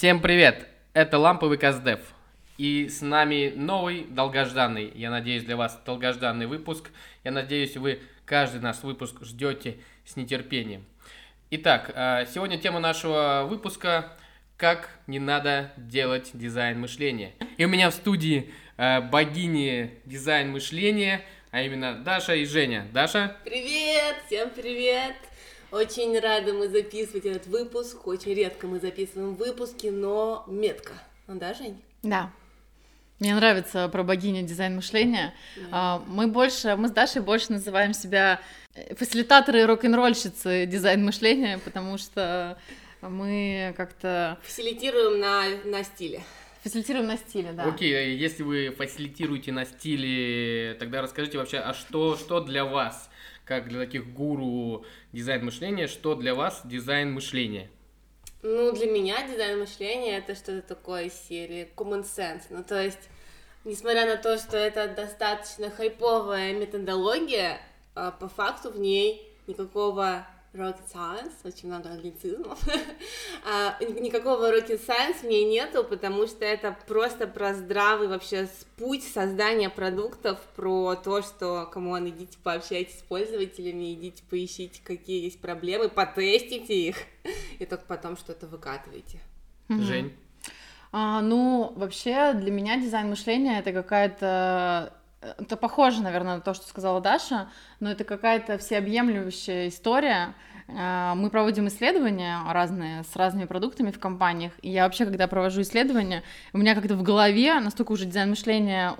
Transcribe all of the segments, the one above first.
Всем привет! Это Ламповый Каздев. И с нами новый долгожданный, я надеюсь, для вас долгожданный выпуск. Я надеюсь, вы каждый наш выпуск ждете с нетерпением. Итак, а, сегодня тема нашего выпуска «Как не надо делать дизайн мышления». И у меня в студии а, богини дизайн мышления, а именно Даша и Женя. Даша? Привет! Всем привет! Очень рада мы записывать этот выпуск. Очень редко мы записываем выпуски, но метко. Ну да, Жень? Да. Мне нравится про богиню дизайн мышления. Да. Мы больше, мы с Дашей больше называем себя э, фасилитаторы и рок-н-ролльщицы дизайн мышления, потому что мы как-то... Фасилитируем на, на стиле. Фасилитируем на стиле, да. Окей, okay, если вы фасилитируете на стиле, тогда расскажите вообще, а что, что для вас как для таких гуру дизайн мышления, что для вас дизайн мышления? Ну, для меня дизайн мышления это что-то такое из серии common sense. Ну, то есть, несмотря на то, что это достаточно хайповая методология, а, по факту в ней никакого rocket science, очень много англицизмов. а, никакого rocket science в ней нету, потому что это просто про здравый вообще путь создания продуктов, про то, что, кому он идите пообщайтесь с пользователями, идите поищите, какие есть проблемы, потестите их, и только потом что-то выкатываете. Жень? А, ну, вообще, для меня дизайн мышления это какая-то это похоже, наверное, на то, что сказала Даша, но это какая-то всеобъемлющая история. А, мы проводим исследования разные с разными продуктами в компаниях, и я вообще, когда провожу исследования, у меня как-то в голове настолько уже дизайн мышления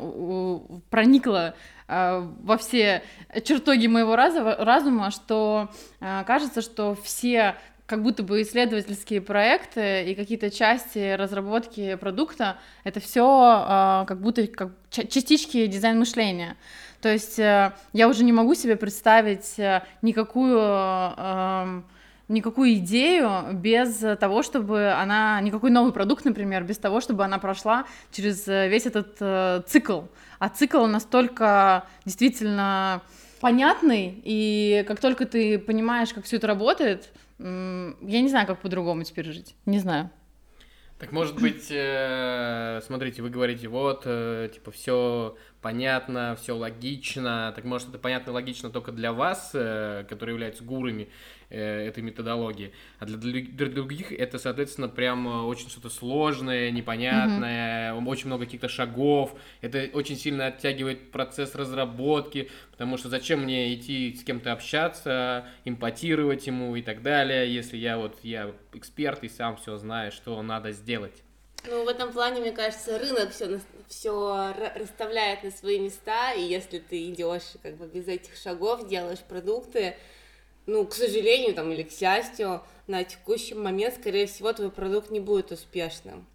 проникло а, во все чертоги моего разума, что а, кажется, что все как будто бы исследовательские проекты и какие-то части разработки продукта, это все э, как будто как частички дизайн мышления. То есть э, я уже не могу себе представить э, никакую э, никакую идею без того, чтобы она, никакой новый продукт, например, без того, чтобы она прошла через весь этот э, цикл. А цикл настолько действительно понятный, и как только ты понимаешь, как все это работает, я не знаю, как по-другому теперь жить. Не знаю. Так может быть, э, смотрите, вы говорите, вот, э, типа, все понятно, все логично. Так может, это понятно и логично только для вас, э, которые являются гурами, этой методологии. А для, для других это, соответственно, прям э, очень что-то сложное, непонятное, mm-hmm. очень много каких-то шагов. Это очень сильно оттягивает процесс разработки, потому что зачем мне идти с кем-то общаться, импотировать ему и так далее, если я вот я эксперт и сам все знаю, что надо сделать. Ну, в этом плане, мне кажется, рынок все, все расставляет на свои места, и если ты идешь как бы без этих шагов, делаешь продукты, ну, к сожалению, там, или к счастью, на текущий момент, скорее всего, твой продукт не будет успешным.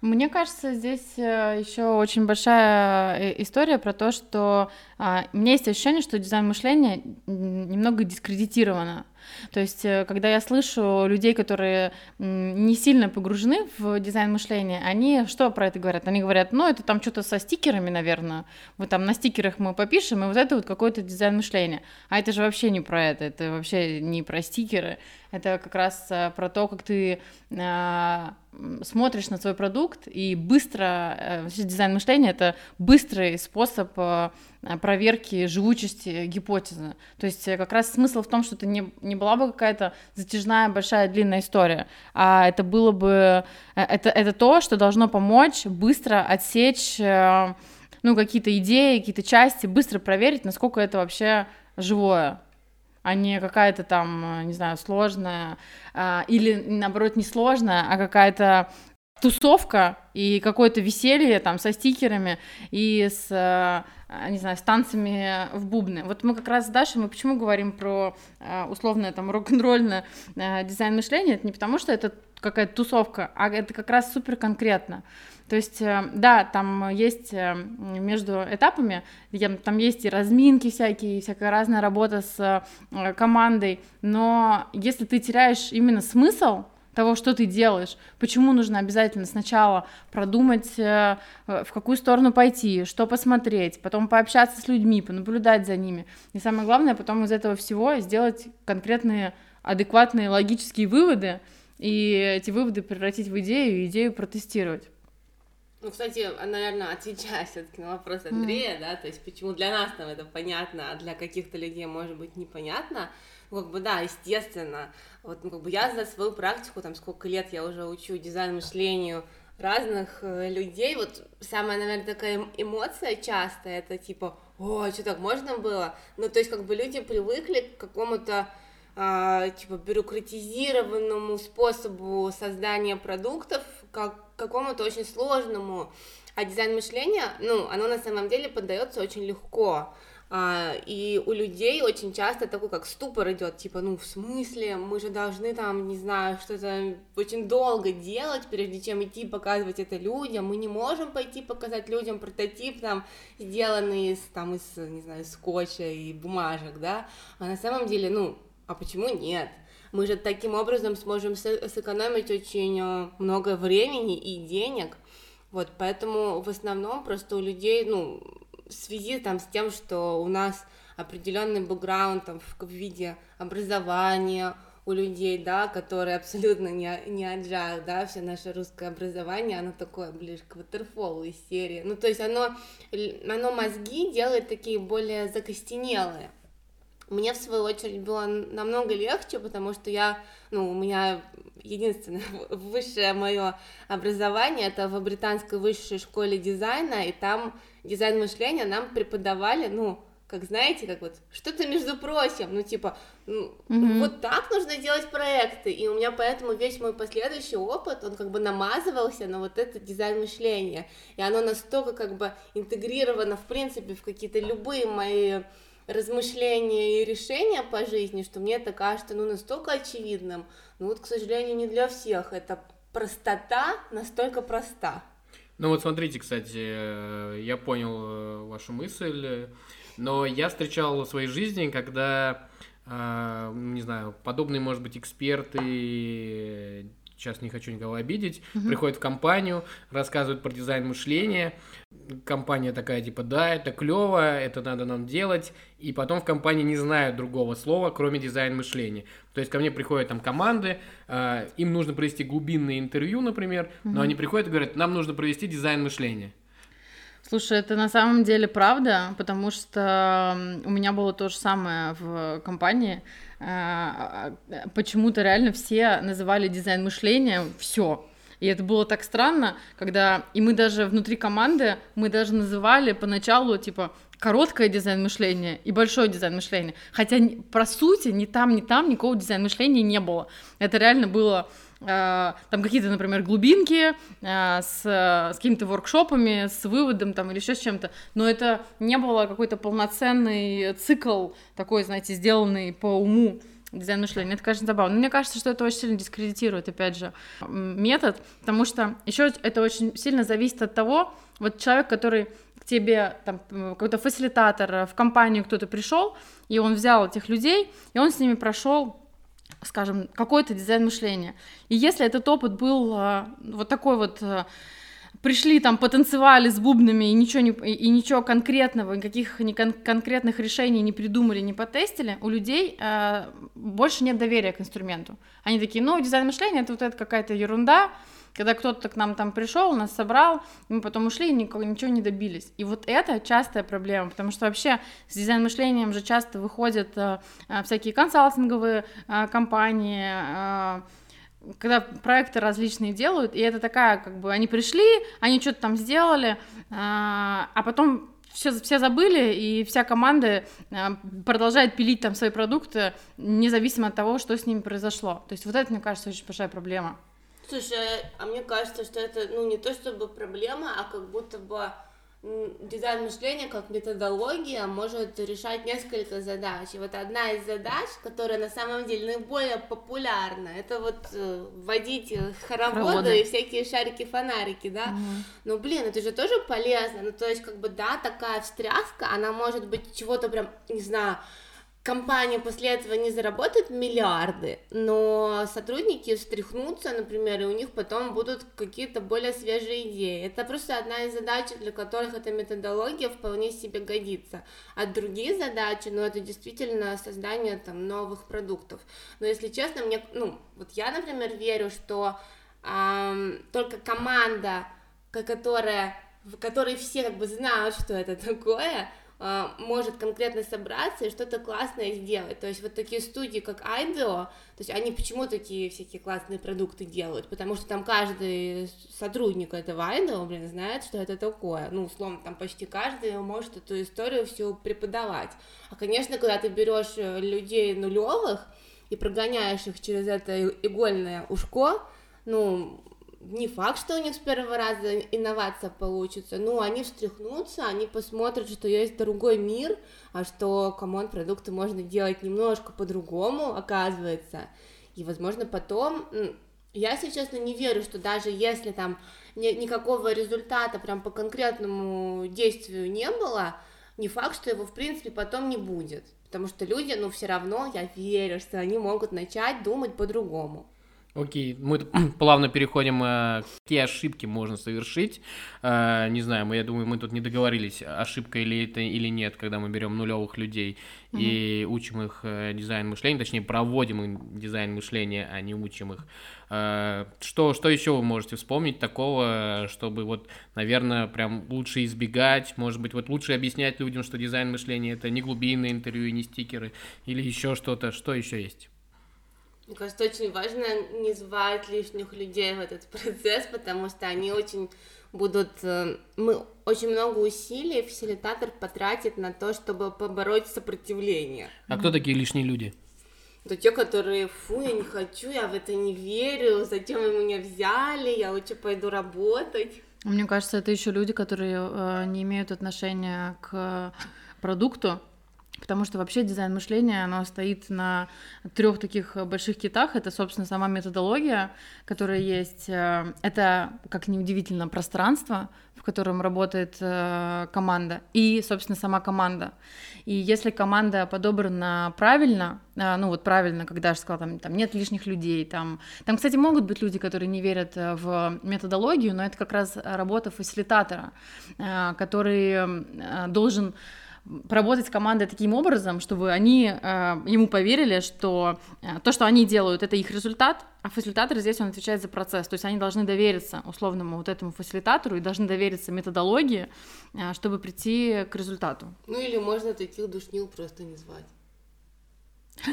Мне кажется, здесь э, еще очень большая э, история про то, что а, у меня есть ощущение, что дизайн мышления немного дискредитировано. То есть, э, когда я слышу людей, которые не сильно погружены в дизайн мышления, они что про это говорят? Они говорят, ну, это там что-то со стикерами, наверное. Вот там на стикерах мы попишем, и вот это вот какой-то дизайн мышления. А это же вообще не про это, это вообще не про стикеры. Это как раз э, про то, как ты а, смотришь на свой продукт и быстро, э, дизайн мышления это быстрый способ проверки живучести гипотезы. То есть как раз смысл в том, что это не, не была бы какая-то затяжная, большая, длинная история, а это было бы, э, это, это то, что должно помочь быстро отсечь, э, ну, какие-то идеи, какие-то части, быстро проверить, насколько это вообще живое а не какая-то там, э, не знаю, сложная, или наоборот не сложная, а какая-то тусовка и какое-то веселье там со стикерами и с, э, не знаю, с танцами в бубны. Вот мы как раз с Дашей, мы почему говорим про э, условное там рок-н-ролльное э, дизайн мышления, это не потому, что это какая-то тусовка, а это как раз супер конкретно. То есть, да, там есть между этапами, там есть и разминки всякие, и всякая разная работа с командой, но если ты теряешь именно смысл, того, что ты делаешь, почему нужно обязательно сначала продумать, э, в какую сторону пойти, что посмотреть, потом пообщаться с людьми, понаблюдать за ними. И самое главное, потом из этого всего сделать конкретные, адекватные, логические выводы, и эти выводы превратить в идею и идею протестировать. Ну, кстати, наверное, отвечая все-таки на вопрос Андрея, mm. да, то есть почему для нас там это понятно, а для каких-то людей может быть непонятно, ну, как бы, да, естественно, вот, ну, как бы я за свою практику, там, сколько лет я уже учу дизайн мышлению разных э, людей, вот самая, наверное, такая эмоция часто, это типа, о, что так можно было? Ну, то есть, как бы люди привыкли к какому-то а, типа бюрократизированному способу создания продуктов, как какому-то очень сложному. А дизайн мышления, ну, оно на самом деле поддается очень легко. А, и у людей очень часто такой как ступор идет, типа, ну, в смысле, мы же должны там, не знаю, что-то очень долго делать, прежде чем идти показывать это людям, мы не можем пойти показать людям прототип, там, сделанный из, там, из, не знаю, скотча и бумажек, да, а на самом деле, ну, а почему нет? Мы же таким образом сможем сэкономить очень э, много времени и денег. Вот, поэтому в основном просто у людей, ну, в связи там с тем, что у нас определенный бэкграунд там в виде образования у людей, да, которые абсолютно не, не agile, да, все наше русское образование, оно такое ближе к ватерфолу из серии. Ну, то есть оно, оно мозги делает такие более закостенелые. Мне, в свою очередь, было намного легче, потому что я, ну, у меня единственное высшее мое образование, это в британской высшей школе дизайна, и там дизайн мышления нам преподавали, ну, как знаете, как вот что-то между прочим, ну типа, ну, mm-hmm. вот так нужно делать проекты, и у меня поэтому весь мой последующий опыт, он как бы намазывался на вот этот дизайн мышления, и оно настолько как бы интегрировано в принципе в какие-то любые мои размышления и решения по жизни, что мне это кажется, ну, настолько очевидным, но вот, к сожалению, не для всех. Это простота настолько проста. Ну вот смотрите, кстати, э, я понял э, вашу мысль, но я встречал в своей жизни, когда, э, не знаю, подобные, может быть, эксперты сейчас не хочу никого обидеть, угу. приходит в компанию, рассказывает про дизайн мышления, компания такая типа, да, это клево, это надо нам делать, и потом в компании не знают другого слова, кроме дизайн мышления. То есть ко мне приходят там команды, э, им нужно провести глубинное интервью, например, угу. но они приходят и говорят, нам нужно провести дизайн мышления. Слушай, это на самом деле правда, потому что у меня было то же самое в компании. А, а, почему-то реально все называли дизайн мышления все. И это было так странно, когда... И мы даже внутри команды, мы даже называли поначалу, типа, короткое дизайн мышления и большое дизайн мышления. Хотя, по сути, ни там, ни там никакого дизайн мышления не было. Это реально было Э, там какие-то, например, глубинки э, с, с какими-то воркшопами, с выводом там или еще с чем-то, но это не было какой-то полноценный цикл такой, знаете, сделанный по уму дизайн мышления. Это, конечно, забавно. Но мне кажется, что это очень сильно дискредитирует, опять же, метод, потому что еще это очень сильно зависит от того, вот человек, который к тебе, там, какой-то фасилитатор в компанию кто-то пришел, и он взял этих людей, и он с ними прошел скажем, какой-то дизайн мышления. И если этот опыт был э, вот такой вот э, пришли там, потанцевали с бубнами и ничего, не, и ничего конкретного, никаких не кон- конкретных решений не придумали, не потестили, у людей э, больше нет доверия к инструменту. Они такие, ну, дизайн мышления это вот это какая-то ерунда, когда кто-то к нам там пришел, нас собрал, мы потом ушли и никого, ничего не добились. И вот это частая проблема, потому что вообще с дизайн-мышлением же часто выходят э, э, всякие консалтинговые э, компании, э, когда проекты различные делают, и это такая, как бы, они пришли, они что-то там сделали, э, а потом все, все забыли, и вся команда э, продолжает пилить там свои продукты, независимо от того, что с ними произошло. То есть вот это, мне кажется, очень большая проблема. Слушай, а мне кажется, что это, ну, не то чтобы проблема, а как будто бы дизайн мышления как методология может решать несколько задач. И вот одна из задач, которая на самом деле наиболее популярна, это вот э, вводить э, хороводы, хороводы и всякие шарики-фонарики, да. Угу. Ну, блин, это же тоже полезно. Ну, то есть, как бы, да, такая встряска, она может быть чего-то прям, не знаю, компания после этого не заработает миллиарды, но сотрудники встряхнутся, например, и у них потом будут какие-то более свежие идеи. Это просто одна из задач, для которых эта методология вполне себе годится. А другие задачи, ну, это действительно создание там новых продуктов. Но если честно, мне, ну, вот я, например, верю, что эм, только команда, которая в которой все как бы знают, что это такое, может конкретно собраться и что-то классное сделать. То есть вот такие студии, как IDEO, то есть они почему такие всякие классные продукты делают? Потому что там каждый сотрудник этого IDEO, блин, знает, что это такое. Ну, условно, там почти каждый может эту историю всю преподавать. А, конечно, когда ты берешь э, людей нулевых и прогоняешь их через это игольное ушко, ну, не факт, что у них с первого раза инновация получится, но они встряхнутся, они посмотрят, что есть другой мир, а что, come on, продукты можно делать немножко по-другому, оказывается, и, возможно, потом, я, если честно, не верю, что даже если там ни, никакого результата прям по конкретному действию не было, не факт, что его, в принципе, потом не будет, потому что люди, ну, все равно, я верю, что они могут начать думать по-другому. Окей, мы плавно переходим, э, какие ошибки можно совершить. Э, не знаю, мы, я думаю, мы тут не договорились, ошибка или это или нет, когда мы берем нулевых людей mm-hmm. и учим их э, дизайн мышления, точнее, проводим им дизайн мышления, а не учим их. Что, что еще вы можете вспомнить такого, чтобы вот, наверное, прям лучше избегать, может быть, вот лучше объяснять людям, что дизайн мышления это не глубинные интервью и не стикеры, или еще что-то, что еще есть? Мне кажется, очень важно не звать лишних людей в этот процесс, потому что они очень будут... Э, мы очень много усилий фасилитатор потратит на то, чтобы побороть сопротивление. А кто такие лишние люди? Это те, которые, фу, я не хочу, я в это не верю, зачем вы меня взяли, я лучше пойду работать. Мне кажется, это еще люди, которые э, не имеют отношения к продукту, Потому что вообще дизайн мышления, оно стоит на трех таких больших китах. Это, собственно, сама методология, которая есть. Э, это, как неудивительно, пространство, в котором работает э, команда, и, собственно, сама команда. И если команда подобрана правильно, э, ну вот правильно, когда я же сказала, там, там нет лишних людей, там, там, кстати, могут быть люди, которые не верят в методологию, но это как раз работа фасилитатора, который должен поработать с командой таким образом, чтобы они э, ему поверили, что э, то, что они делают, это их результат, а фасилитатор здесь он отвечает за процесс. То есть они должны довериться условному вот этому фасилитатору и должны довериться методологии, э, чтобы прийти к результату. Ну или можно таких душнил просто не звать.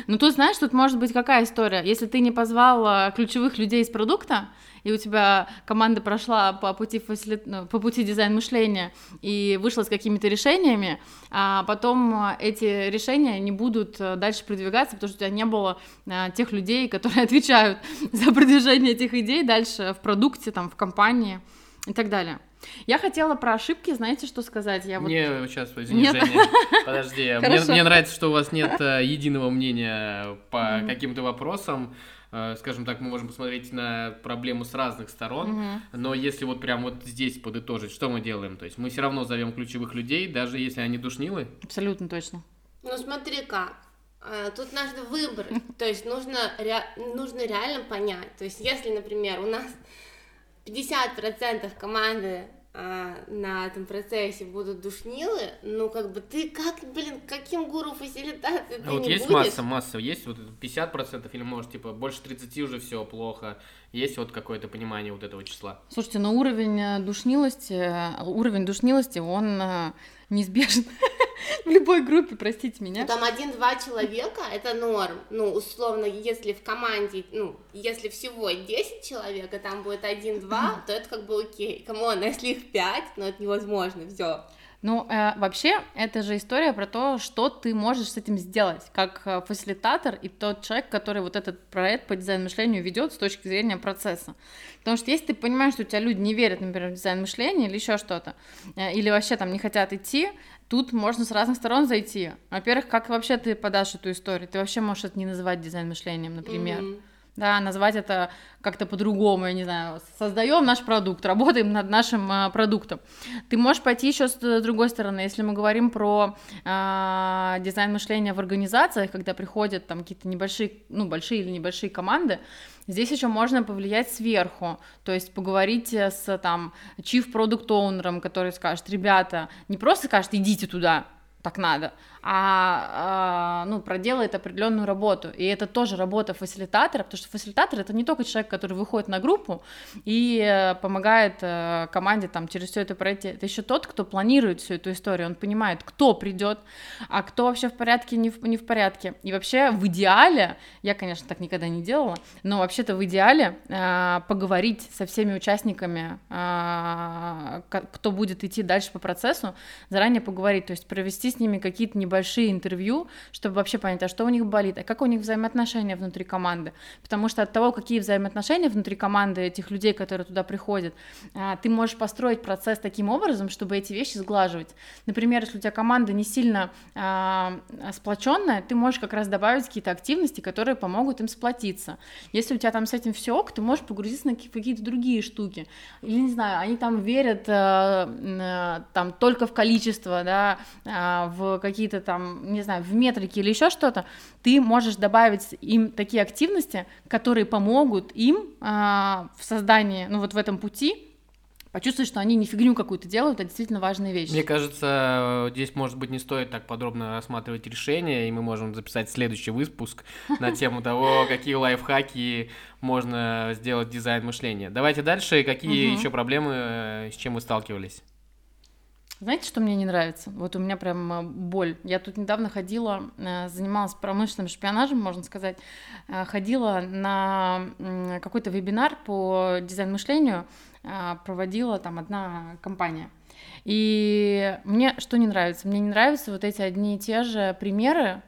Ну, тут, знаешь, тут может быть какая история. Если ты не позвал э, ключевых людей из продукта, и у тебя команда прошла по пути, фасили... Ну, по пути дизайн мышления и вышла с какими-то решениями, а потом э, эти решения не будут э, дальше продвигаться, потому что у тебя не было тех людей, которые отвечают за продвижение этих идей дальше в продукте, там, в компании и так далее. Я хотела про ошибки, знаете, что сказать? Я вот... Не, сейчас, извини, нет? Женя, подожди. Мне, мне нравится, что у вас нет э, единого мнения по mm-hmm. каким-то вопросам. Э, скажем так, мы можем посмотреть на проблему с разных сторон, mm-hmm. но если вот прям вот здесь подытожить, что мы делаем? То есть мы все равно зовем ключевых людей, даже если они душнилы? Абсолютно точно. Ну смотри как. Э, тут надо выбрать, то есть нужно, ре... нужно реально понять. То есть если, например, у нас 50% команды а, на этом процессе будут душнилы, ну, как бы ты как, блин, каким гуру фасилитации ты а вот не есть будешь? масса, масса, есть вот 50% или, может, типа, больше 30 уже все плохо, есть вот какое-то понимание вот этого числа? Слушайте, но уровень э, душнилости, э, уровень душнилости, он неизбежен в любой группе, простите меня. Там один-два человека, это норм. Ну, условно, если в команде, ну, если всего 10 человек, а там будет один-два, то это как бы окей. Come on, а если их 5, ну, это невозможно, все. Ну, э, вообще, это же история про то, что ты можешь с этим сделать, как э, фасилитатор и тот человек, который вот этот проект по дизайн мышлению ведет с точки зрения процесса. Потому что если ты понимаешь, что у тебя люди не верят, например, в дизайн мышления или еще что-то, э, или вообще там не хотят идти, тут можно с разных сторон зайти. Во-первых, как вообще ты подашь эту историю? Ты вообще можешь это не называть дизайн мышлением, например. Mm-hmm да, назвать это как-то по-другому, я не знаю, создаем наш продукт, работаем над нашим э, продуктом. Ты можешь пойти еще с другой стороны, если мы говорим про э, дизайн мышления в организациях, когда приходят там какие-то небольшие, ну, большие или небольшие команды, Здесь еще можно повлиять сверху, то есть поговорить с там chief product owner, который скажет, ребята, не просто скажет, идите туда, так надо, а, а ну, проделает определенную работу. И это тоже работа фасилитатора, потому что фасилитатор это не только человек, который выходит на группу и э, помогает э, команде там через все это пройти. Это еще тот, кто планирует всю эту историю. Он понимает, кто придет, а кто вообще в порядке, не в, не в порядке. И вообще в идеале, я, конечно, так никогда не делала, но вообще-то в идеале э, поговорить со всеми участниками, э, кто будет идти дальше по процессу, заранее поговорить, то есть провести с ними какие-то небольшие интервью, чтобы вообще понять, а что у них болит, а как у них взаимоотношения внутри команды. Потому что от того, какие взаимоотношения внутри команды этих людей, которые туда приходят, а, ты можешь построить процесс таким образом, чтобы эти вещи сглаживать. Например, если у тебя команда не сильно а, сплоченная, ты можешь как раз добавить какие-то активности, которые помогут им сплотиться. Если у тебя там с этим все ок, ты можешь погрузиться на какие-то другие штуки. Или, не знаю, они там верят э, там только в количество, да, а, в какие-то там, не знаю, в метрике или еще что-то, ты можешь добавить им такие активности, которые помогут им а, в создании, ну вот в этом пути, почувствовать, что они не фигню какую-то делают, а действительно важные вещи. Мне кажется, здесь, может быть, не стоит так подробно рассматривать решения, и мы можем записать следующий выпуск на тему того, какие лайфхаки можно сделать дизайн мышления. Давайте дальше. Какие еще проблемы, э, с чем вы сталкивались? Знаете, что мне не нравится? Вот у меня прям э, боль. Я тут недавно ходила, э, занималась промышленным шпионажем, можно сказать, э, ходила на какой-то вебинар по дизайн-мышлению, проводила там одна компания. И мне что не нравится? Мне не нравятся вот эти одни и те же примеры,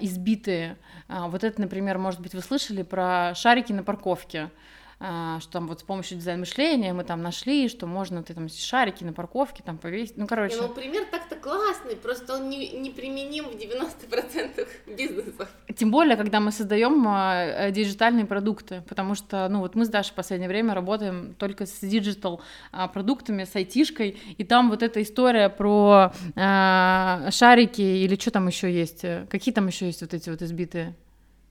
избитые. Вот это, например, может быть, вы слышали про шарики на парковке. А, что там вот с помощью дизайн мышления мы там нашли, что можно ты там шарики на парковке там повесить, ну короче. ну пример так-то классный, просто он не, не применим в 90% бизнесов. Тем более, когда мы создаем а, э, диджитальные продукты, потому что, ну вот мы с Дашей в последнее время работаем только с digital а, продуктами, с айтишкой, и там вот эта история про а, шарики или что там еще есть, какие там еще есть вот эти вот избитые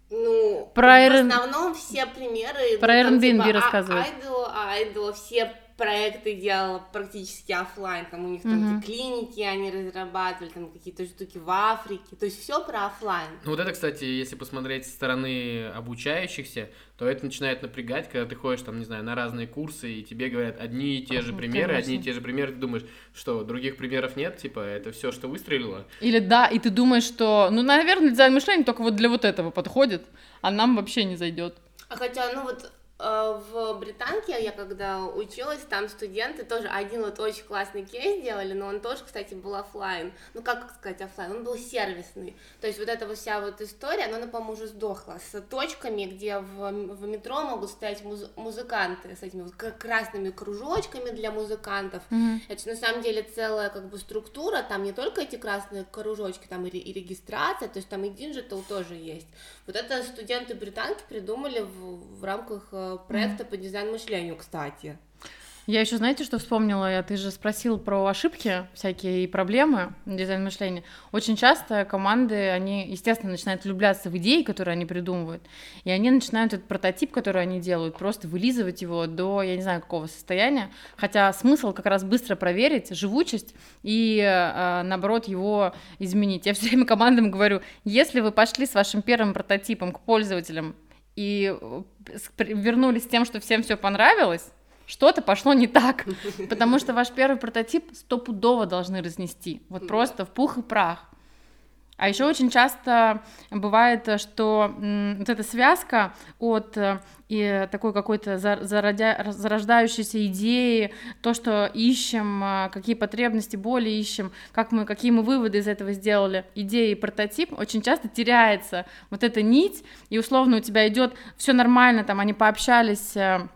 ну, про в основном все примеры... Про ну, Airbnb типа, рассказывают. Айдо, Айдо, все проекты делал практически офлайн, там у них там uh-huh. клиники они разрабатывали, там какие-то штуки в Африке, то есть все про офлайн. Ну вот это, кстати, если посмотреть со стороны обучающихся, то это начинает напрягать, когда ты ходишь там, не знаю, на разные курсы, и тебе говорят одни и те же примеры, Конечно. одни и те же примеры, ты думаешь, что других примеров нет, типа, это все, что выстрелило. Или да, и ты думаешь, что, ну, наверное, дизайн мышления только вот для вот этого подходит, а нам вообще не зайдет. А хотя, ну вот в Британке я когда училась, там студенты тоже один вот очень классный кейс делали, но он тоже, кстати, был офлайн. Ну как сказать офлайн, он был сервисный. То есть вот эта вот вся вот история, она, по-моему, уже сдохла с точками, где в, в метро могут стоять муз- музыканты с этими вот красными кружочками для музыкантов. Mm-hmm. Это на самом деле целая как бы структура, там не только эти красные кружочки, там и, и регистрация, то есть там и digital тоже есть. Вот это студенты британки придумали в, в рамках э, проекта по дизайн-мышлению, кстати. Я еще, знаете, что вспомнила? Я, ты же спросил про ошибки всякие и проблемы дизайн мышления. Очень часто команды, они, естественно, начинают влюбляться в идеи, которые они придумывают, и они начинают этот прототип, который они делают, просто вылизывать его до, я не знаю, какого состояния. Хотя смысл как раз быстро проверить живучесть и, э, наоборот, его изменить. Я все время командам говорю, если вы пошли с вашим первым прототипом к пользователям и э, вернулись с тем, что всем все понравилось, что-то пошло не так, потому что ваш первый прототип стопудово должны разнести, вот просто в пух и прах. А еще очень часто бывает, что вот эта связка от э, и такой какой-то зародя... зарождающейся идеи, то, что ищем, э, какие потребности, боли ищем, как мы, какие мы выводы из этого сделали, идеи и прототип, очень часто теряется вот эта нить, и условно у тебя идет все нормально, там они пообщались э,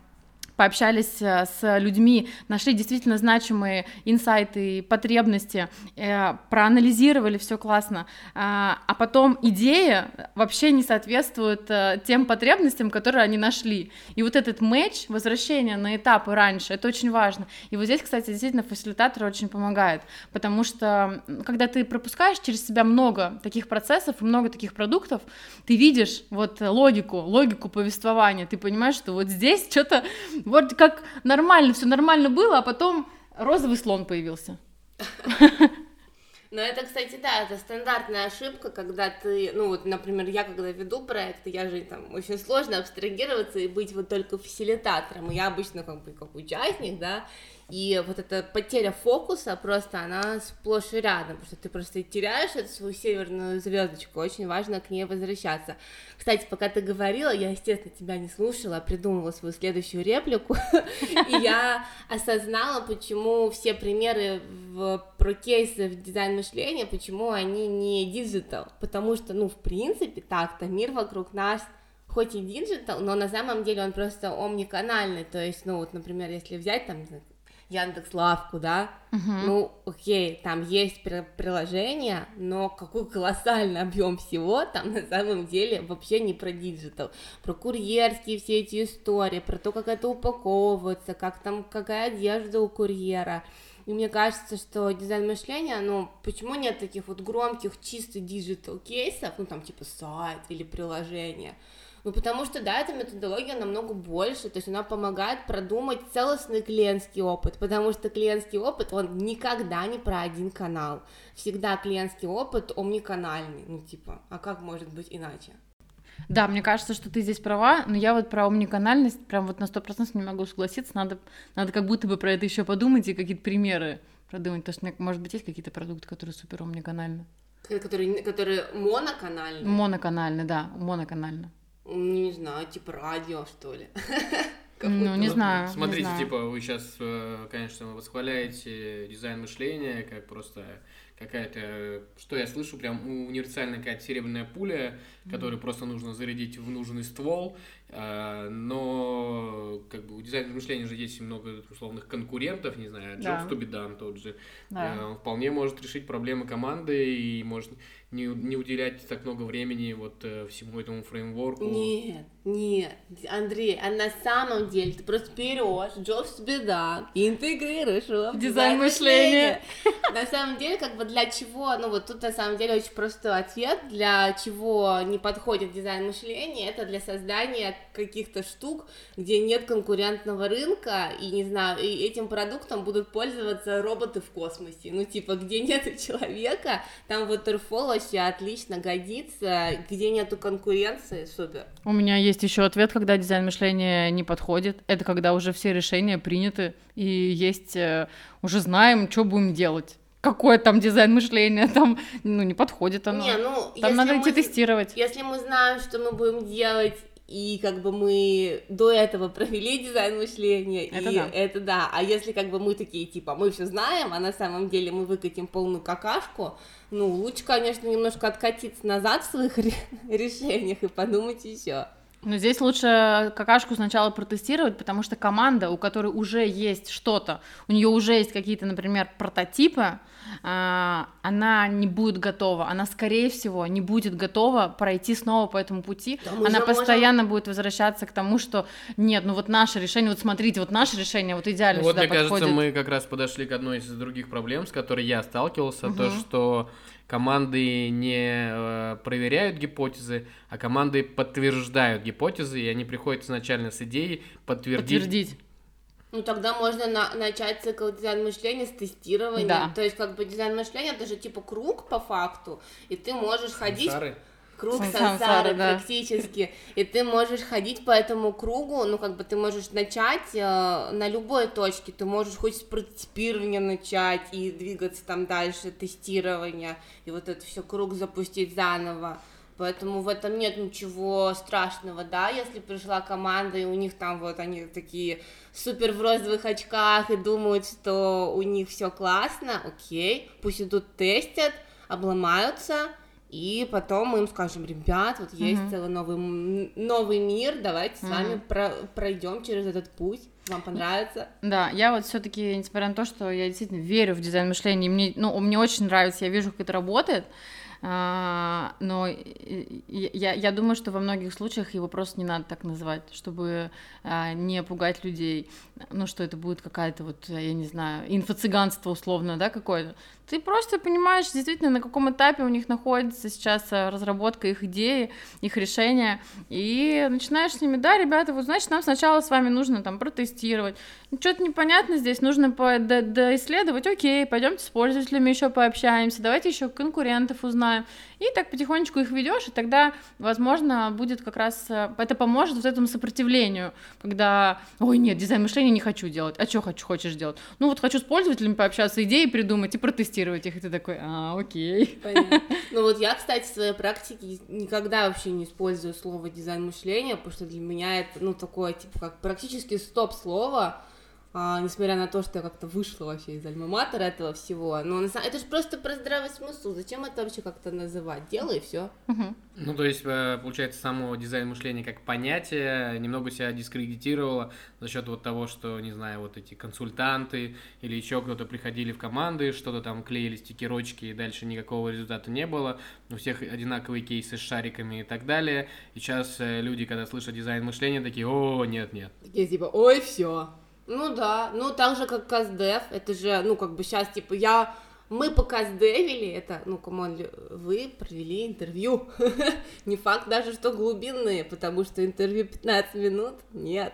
пообщались э, с людьми, нашли действительно значимые инсайты, потребности, э, проанализировали все классно, а, а потом идея вообще не соответствует э, тем потребностям, которые они нашли. И вот этот матч, возвращение на этапы раньше, это очень важно. И вот здесь, кстати, действительно фасилитатор очень помогает, потому что когда ты пропускаешь через себя много таких процессов и много таких продуктов, ты видишь вот логику, логику повествования, ты понимаешь, что вот здесь что-то вот как нормально, все нормально было, а потом розовый слон появился. Но это, кстати, да, это стандартная ошибка, когда ты, ну вот, например, я когда веду проекты, я же там очень сложно абстрагироваться и быть вот только фасилитатором, я обычно как бы как участник, да, и вот эта потеря фокуса просто, она сплошь и рядом, потому что ты просто теряешь эту свою северную звездочку, очень важно к ней возвращаться. Кстати, пока ты говорила, я, естественно, тебя не слушала, а придумывала свою следующую реплику, и я осознала, почему все примеры в, про кейсы в дизайн мышления, почему они не digital, потому что, ну, в принципе, так-то мир вокруг нас хоть и digital, но на самом деле он просто омниканальный, то есть, ну вот, например, если взять там Яндекс Лавку, да, угу. ну, окей, там есть приложение, но какой колоссальный объем всего там на самом деле вообще не про digital, про курьерские все эти истории, про то, как это упаковывается, как там, какая одежда у курьера, и мне кажется, что дизайн мышления, ну, почему нет таких вот громких чисто digital кейсов, ну, там, типа сайт или приложение, ну, потому что, да, эта методология намного больше, то есть она помогает продумать целостный клиентский опыт, потому что клиентский опыт, он никогда не про один канал. Всегда клиентский опыт омниканальный, ну, типа, а как может быть иначе? Да, мне кажется, что ты здесь права, но я вот про омниканальность прям вот на сто процентов не могу согласиться, надо, надо как будто бы про это еще подумать и какие-то примеры продумать, потому что, может быть, есть какие-то продукты, которые супер омниканальны. Которые, которые моноканальны? Моноканальны, да, моноканально. Не знаю, типа радио, что ли. Ну, не знаю. Смотрите, типа, вы сейчас, э, конечно, восхваляете дизайн мышления, как просто какая-то, что я слышу, прям универсальная какая-то серебряная пуля, которую просто нужно зарядить в нужный ствол, а, но как бы у дизайнера мышления же есть много условных конкурентов, не знаю, Джобс да. Тубидан тот же, да. Он вполне может решить проблемы команды и может не, не уделять так много времени вот э, всему этому фреймворку. Нет, нет, Андрей, а на самом деле ты просто берешь Джобс Бедан и интегрируешь его в дизайн мышления. На самом деле, как бы для чего, ну вот тут на самом деле очень простой ответ, для чего не подходит дизайн мышления, это для создания каких-то штук, где нет конкурентного рынка, и не знаю, и этим продуктом будут пользоваться роботы в космосе, ну типа, где нет человека, там вот Waterfall вообще отлично годится, где нету конкуренции, супер. У меня есть еще ответ, когда дизайн мышления не подходит, это когда уже все решения приняты, и есть, э, уже знаем, что будем делать какой там дизайн мышления, там, ну, не подходит оно. Не, ну, там надо идти тестировать. Если мы знаем, что мы будем делать, и как бы мы до этого провели дизайн мышления, это и да. это да. А если как бы мы такие, типа, мы все знаем, а на самом деле мы выкатим полную какашку, ну, лучше, конечно, немножко откатиться назад в своих решениях и подумать еще. Но здесь лучше какашку сначала протестировать, потому что команда, у которой уже есть что-то, у нее уже есть какие-то, например, прототипы, а, она не будет готова, она, скорее всего, не будет готова пройти снова по этому пути, да, она постоянно можем... будет возвращаться к тому, что нет, ну вот наше решение, вот смотрите, вот наше решение вот идеально ну, Вот, мне подходит. кажется, мы как раз подошли к одной из других проблем, с которой я сталкивался, угу. то, что команды не э, проверяют гипотезы, а команды подтверждают гипотезы, и они приходят изначально с идеей подтвердить. Подтвердить. Ну тогда можно на начать цикл дизайн мышления с тестирования. Да. То есть как бы дизайн мышления это же типа круг по факту, и ты можешь ходить круг сансары, сансары да. практически, и ты можешь ходить по этому кругу, ну, как бы ты можешь начать э, на любой точке, ты можешь хоть с прототипирования начать и двигаться там дальше, тестирования, и вот это все круг запустить заново, Поэтому в этом нет ничего страшного, да, если пришла команда, и у них там вот они такие супер в розовых очках и думают, что у них все классно, окей, пусть идут тестят, обломаются, и потом мы им скажем, ребят, вот есть Мгм. целый новый, новый мир, давайте с вами про- пройдем через этот путь, вам понравится. Да, я вот все-таки, несмотря на то, что я действительно верю в дизайн мышления, мне, ну, мне очень нравится, я вижу, как это работает, но и- и- я, я думаю, что во многих случаях его просто не надо так называть, чтобы а, не пугать людей, ну, что это будет какая-то вот, я не знаю, инфо-цыганство условно, да, какое-то. Ты просто понимаешь действительно, на каком этапе у них находится сейчас а, разработка их идеи, их решения, и начинаешь с ними, да, ребята, вот значит, нам сначала с вами нужно там протестировать, ну, что-то непонятно здесь, нужно по- до- доисследовать, окей, пойдемте с пользователями еще пообщаемся, давайте еще конкурентов узнаем, и так потихонечку их ведешь, и тогда, возможно, будет как раз, э, это поможет вот этому сопротивлению, когда, ой, нет, дизайн мышления не хочу делать, а что хочу, хочешь делать? Ну вот хочу с пользователями пообщаться, идеи придумать и протестировать их, и ты такой, а, окей. Понятно. Ну вот я, кстати, в своей практике никогда вообще не использую слово дизайн мышления, потому что для меня это, ну, такое, типа, как практически стоп-слово, а, несмотря на то, что я как-то вышла вообще из альма-матера этого всего. Но на самом- это же просто про здравый смысл. Зачем это вообще как-то называть? Делай и все. Ну, то есть, э, получается, само дизайн мышления как понятие немного себя дискредитировало за счет вот того, что, не знаю, вот эти консультанты или еще кто-то приходили в команды, что-то там клеили стикерочки, и дальше никакого результата не было. У всех одинаковые кейсы с шариками и так далее. И сейчас э, люди, когда слышат дизайн мышления, такие, о, нет-нет. Такие типа, ой, все. Ну да, ну так же, как Каздев, это же, ну, как бы сейчас, типа, я... Мы покастдевили, это, ну, come on, вы провели интервью. Не факт даже, что глубинные, потому что интервью 15 минут, нет.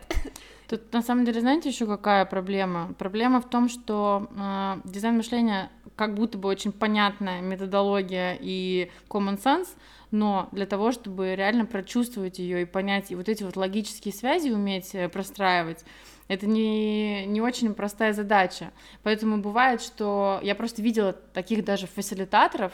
Тут на самом деле, знаете, еще какая проблема? Проблема в том, что э, дизайн мышления как будто бы очень понятная методология и common sense, но для того, чтобы реально прочувствовать ее и понять, и вот эти вот логические связи уметь э, простраивать, это не, не очень простая задача. Поэтому бывает, что я просто видела таких даже фасилитаторов,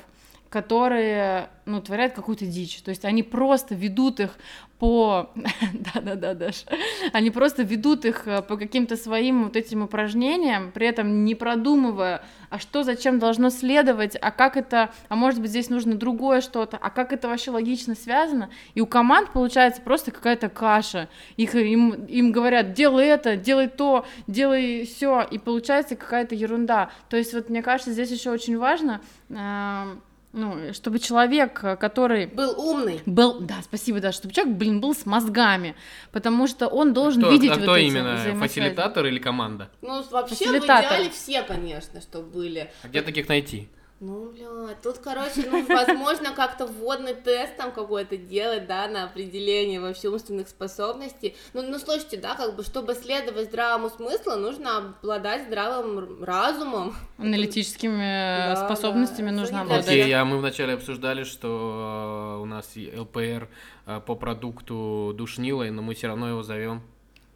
которые, ну, творят какую-то дичь. То есть они просто ведут их по... Да-да-да, Даш. Они просто ведут их э, по каким-то своим вот этим упражнениям, при этом не продумывая, а что зачем должно следовать, а как это, а может быть здесь нужно другое что-то, а как это вообще логично связано. И у команд получается просто какая-то каша. Их, им, им говорят, делай это, делай то, делай все, и получается какая-то ерунда. То есть вот мне кажется, здесь еще очень важно, э, ну, чтобы человек, э, который Был умный. был, да, спасибо, да, чтобы человек, блин, был с мозгами, потому что он должен Кто, видеть а вот кто эти именно, взаимосвязи. фасилитатор или команда? Ну, вообще, в идеале все, конечно, что были. А где таких найти? Ну, бля, тут, короче, ну, возможно, как-то вводный тест там какой-то делать, да, на определение вообще умственных способностей. Ну, ну, слушайте, да, как бы, чтобы следовать здравому смыслу, нужно обладать здравым разумом. Аналитическими э, Да, способностями да. нужно обладать. Окей, а мы вначале обсуждали, что э, у нас ЛПР э, по продукту душнилой, но мы все равно его зовем.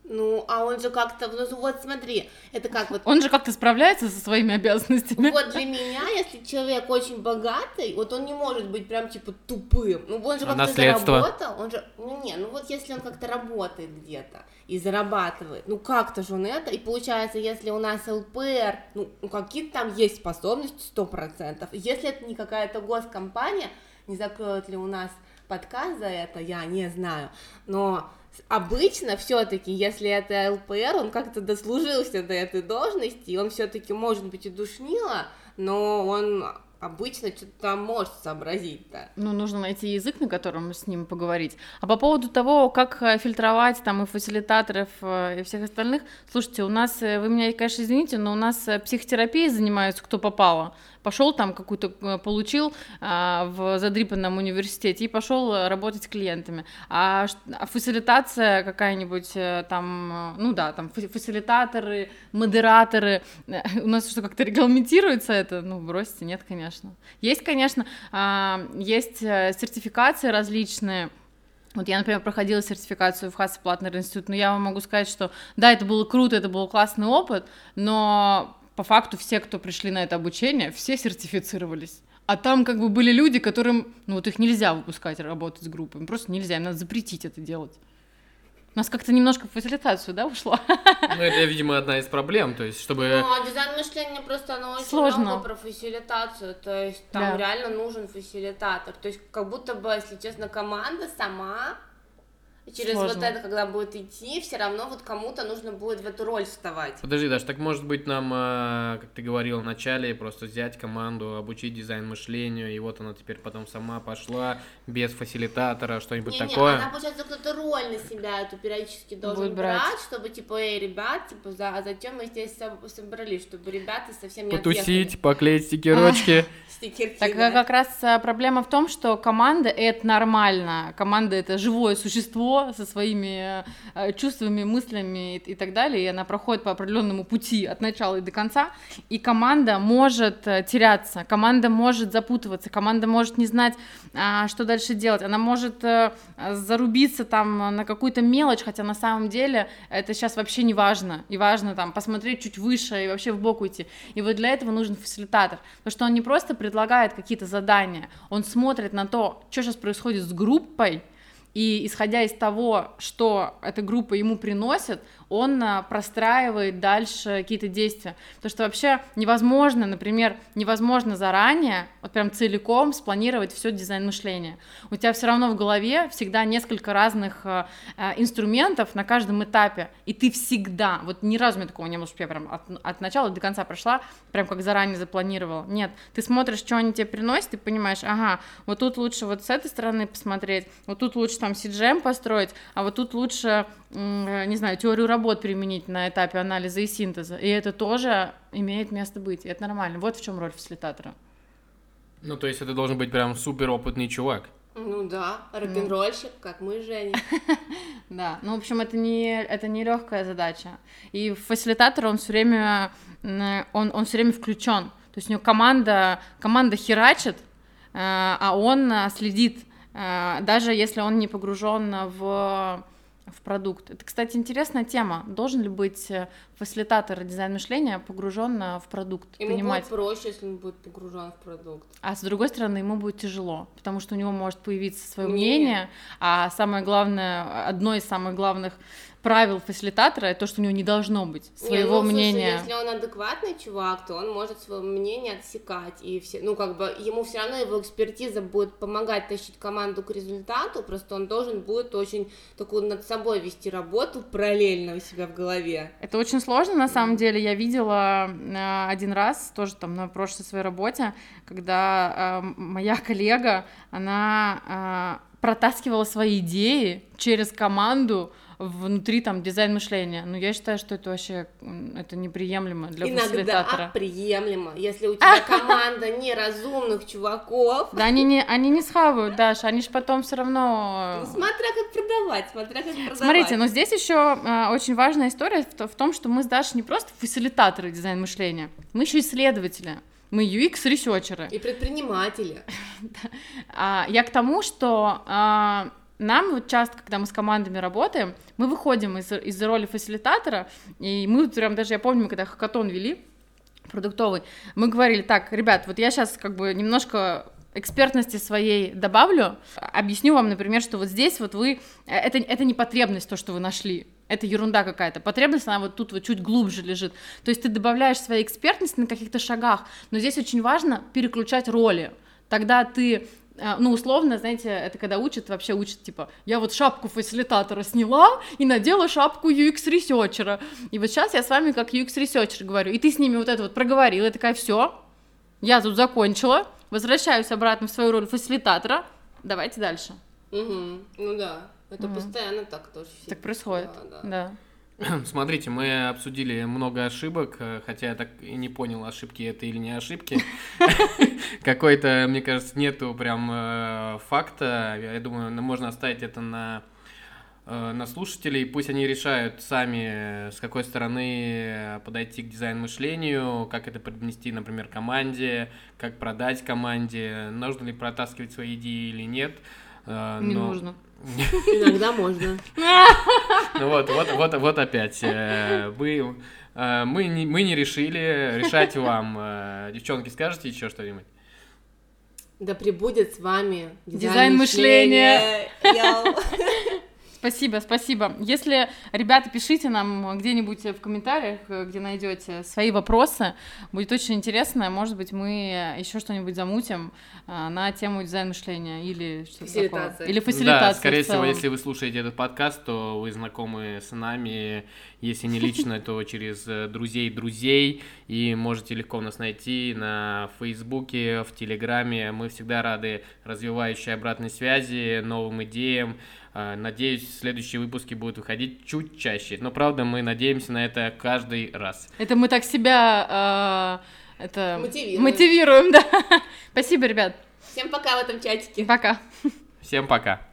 Ну, а он же как-то, ну, вот смотри, это как вот Он же как-то справляется со своими обязанностями. Вот для меня, если человек очень богатый, вот он не может быть прям типа тупым. Ну он же А как-то наследство? заработал, он же, ну не, ну вот если он как-то работает где-то и зарабатывает, ну как-то же он это, и получается, если у нас ЛПР, ну ну, какие-то там есть способности сто процентов, если это не какая-то госкомпания, не закроют ли у нас подкаст за это, я не знаю, но обычно все-таки, если это ЛПР, он как-то дослужился до этой должности, и он все-таки может быть и душнило, но он обычно что-то там может сообразить-то. Ну, нужно найти язык, на котором с ним поговорить. А по поводу того, как э, фильтровать там и фасилитаторов, э, и всех остальных, слушайте, у нас, э, вы меня, конечно, извините, но у нас психотерапией занимаются кто попало. Пошел там какую-то, э, получил а, в задрипанном университете и пошел э, работать с клиентами. А, а фасилитация какая-нибудь э, там, ну да, там фа- фасилитаторы, модераторы, у нас что, как-то регламентируется это? Ну, бросьте, нет, конечно. Есть, конечно, а, есть сертификации различные, вот я, например, проходила сертификацию в Хасса Платнер институт, но я вам могу сказать, что да, это было круто, это был классный опыт, но по факту все, кто пришли на это обучение, все сертифицировались. А там как бы были люди, которым, ну вот их нельзя выпускать работать с группами, просто нельзя, им надо запретить это делать. У нас как-то немножко в фасилитацию, да, ушло? Ну, это, видимо, одна из проблем, то есть, чтобы... Ну, а дизайн мышления просто оно очень Сложно. много про фасилитацию, то есть там Да. реально нужен фасилитатор, то есть как будто бы, если честно, команда сама и через Сложно. вот это, когда будет идти, все равно вот кому-то нужно будет в эту роль вставать. Подожди, Даш, так может быть нам, э, как ты говорил в начале, просто взять команду, обучить дизайн мышлению, и вот она теперь потом сама пошла, без фасилитатора, что-нибудь такое? она, получается, кто-то роль на себя эту периодически должен Будет брать. брать, чтобы, типа, эй, ребят, типа, за, а зачем мы здесь соб- собрались, чтобы ребята совсем не Потусить, поклеить стикерочки. отъехали. Стикерки, Так как раз э, проблема в том, что команда это нормально. Команда это живое существо со своими э, чувствами, мыслями и, и так далее. И она проходит по определенному пути от начала и до конца. И команда может э, теряться, команда может запутываться, команда может не знать, а, что дальше делать. Она может э, зарубиться там на какую-то мелочь, хотя на самом деле это сейчас вообще не важно. И важно там посмотреть чуть выше и вообще в бок уйти. И вот для этого нужен фасилитатор. Потому что он не просто предлагает какие-то задания, он смотрит на то, что сейчас происходит с группой, и исходя из того, что эта группа ему приносит, он а, простраивает дальше какие-то действия. Потому что вообще невозможно, например, невозможно заранее, вот прям целиком спланировать все дизайн мышления. У тебя все равно в голове всегда несколько разных а, а, инструментов на каждом этапе, и ты всегда, вот ни разу меня такого не было, что я прям от, от начала до конца прошла, прям как заранее запланировала. Нет, ты смотришь, что они тебе приносят, и понимаешь, ага, вот тут лучше вот с этой стороны посмотреть, вот тут лучше там CGM построить, а вот тут лучше, э, не знаю, теорию работ применить на этапе анализа и синтеза. И это тоже имеет место быть, и это нормально. Вот в чем роль фасилитатора. Ну, то есть это должен быть прям супер опытный чувак. Ну да, рок-н-ролльщик, как мы с Женей. Да, ну, в общем, это не, это не легкая задача. И фасилитатор, он все время, он, он все время включен. То есть у него команда, команда херачит, э, а он э, следит, э, даже если он не погружен в, в продукт. Это, кстати, интересная тема. Должен ли быть э, фасилитатор дизайн мышления погружен э, в продукт, Ему понимать? будет проще, если он будет погружен в продукт. А с другой стороны, ему будет тяжело, потому что у него может появиться свое Мнение. мнение, а самое главное, одно из самых главных правил фасилитатора это то, что у него не должно быть Не, своего ну, слушай, мнения. если он адекватный чувак, то он может свое мнение отсекать. И все, ну, как бы ему все равно его экспертиза будет помогать тащить команду к результату, просто он должен будет очень такую над собой вести работу параллельно у себя в голове. Это очень сложно, на самом деле. Я видела э, один раз, тоже там на прошлой своей работе, когда э, моя коллега, она э, протаскивала свои идеи через команду внутри там дизайн мышления. Ну, я считаю, что это вообще это неприемлемо для Иногда фасилитатора. приемлемо, если у тебя команда неразумных чуваков. Да, они не, они не схавают, Даша, они же потом все равно... Ну, смотря как продавать, смотря как продавать. Смотрите, но здесь еще э, очень важная история в, в том, что мы с Дашей не просто фасилитаторы дизайн мышления, мы еще исследователи, мы UX-ресерчеры. И предприниматели. А, я к тому, что а, нам вот часто, когда мы с командами работаем, мы выходим из, из роли фасилитатора, и мы прям даже, я помню, когда хакатон вели, продуктовый, мы говорили, так, ребят, вот я сейчас как бы немножко экспертности своей добавлю, объясню вам, например, что вот здесь вот вы, э, это, это не потребность, то, что вы нашли, это ерунда какая-то. Потребность, она вот тут вот чуть глубже лежит. То есть ты добавляешь своей экспертности на каких-то шагах, но здесь очень важно переключать роли. Тогда ты ну, условно, знаете, это когда учат, вообще учат, типа, я вот шапку фасилитатора сняла и надела шапку UX-researcher а. И вот сейчас я с вами как UX-researcher говорю, и ты с ними вот это вот проговорила, и такая, все, я тут закончила, возвращаюсь обратно в свою роль фасилитатора, давайте дальше. Мгм. Ну да, это постоянно так тоже. Так происходит, Да, да. да. Смотрите, мы обсудили много ошибок, э, хотя я так и не понял, ошибки это или не ошибки. Какой-то, мне кажется, нету прям э, факта. Я думаю, можно оставить это на э, на слушателей, пусть они решают сами, с какой стороны подойти к дизайн-мышлению, как это поднести, например, команде, как продать команде, нужно ли протаскивать свои идеи или нет. Не но- нужно. Иногда можно. Ну вот, вот, вот, вот опять. э, Вы, э, мы, не, мы не решили, решать вам. Э, Девчонки, скажете еще что-нибудь? Да пребудет с вами Дизайн мышления. Йоу. Спасибо, спасибо. Если, ребята, пишите нам где-нибудь в комментариях, где найдете свои вопросы. Будет очень интересно. Может быть, мы еще что-нибудь замутим а, на тему дизайн мышления или что-то такое. Или фасилитация. Да, скорее всего, если вы слушаете этот подкаст, то вы знакомы с нами. Если не лично, то через э, друзей друзей. И можете легко нас найти на Фейсбуке, в Телеграме. Мы всегда рады развивающей обратной связи, новым идеям. А, надеюсь, следующие выпуски будут выходить чуть чаще. Но правда, мы надеемся на это каждый раз. Это мы так себя э, это мотивируем. мотивируем, да. Спасибо, ребят. Всем пока в этом чатике. Пока. Всем пока.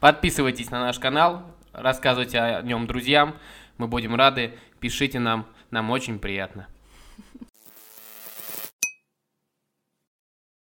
Подписывайтесь на наш канал, рассказывайте о нем друзьям. Мы будем рады. Пишите нам, нам очень приятно.